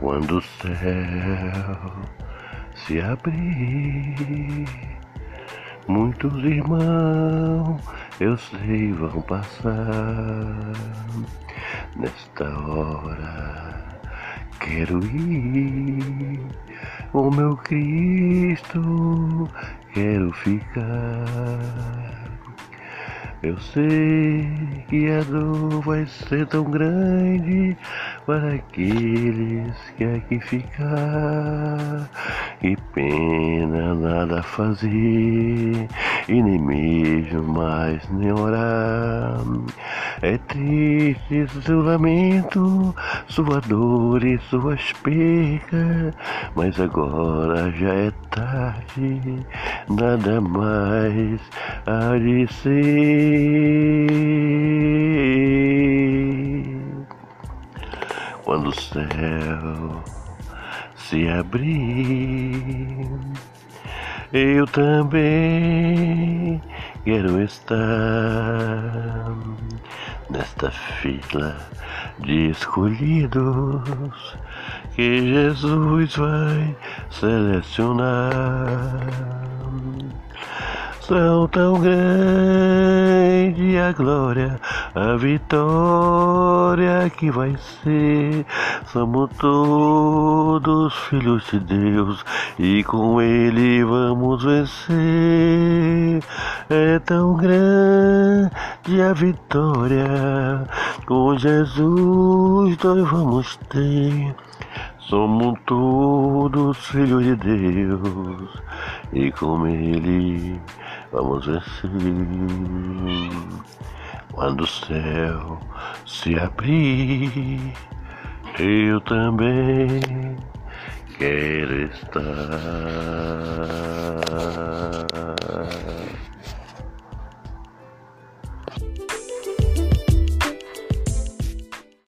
Quando o céu se abrir, muitos irmãos eu sei vão passar. Nesta hora quero ir, o meu Cristo quero ficar. Eu sei que a dor vai ser tão grande para aqueles que aqui ficar. Que pena nada fazer e nem mesmo mais nem orar. É triste seu lamento, sua dor e suas percas, mas agora já é tarde, nada mais há de ser. Quando o céu se abrir, eu também quero estar nesta fila de escolhidos que Jesus vai selecionar. São tão grande a glória, a vitória que vai ser. Somos todos filhos de Deus e com Ele vamos vencer. É tão grande a vitória, com Jesus nós vamos ter. Somos todos filhos de Deus e com Ele vamos vencer. Quando o céu se abrir, eu também quero estar.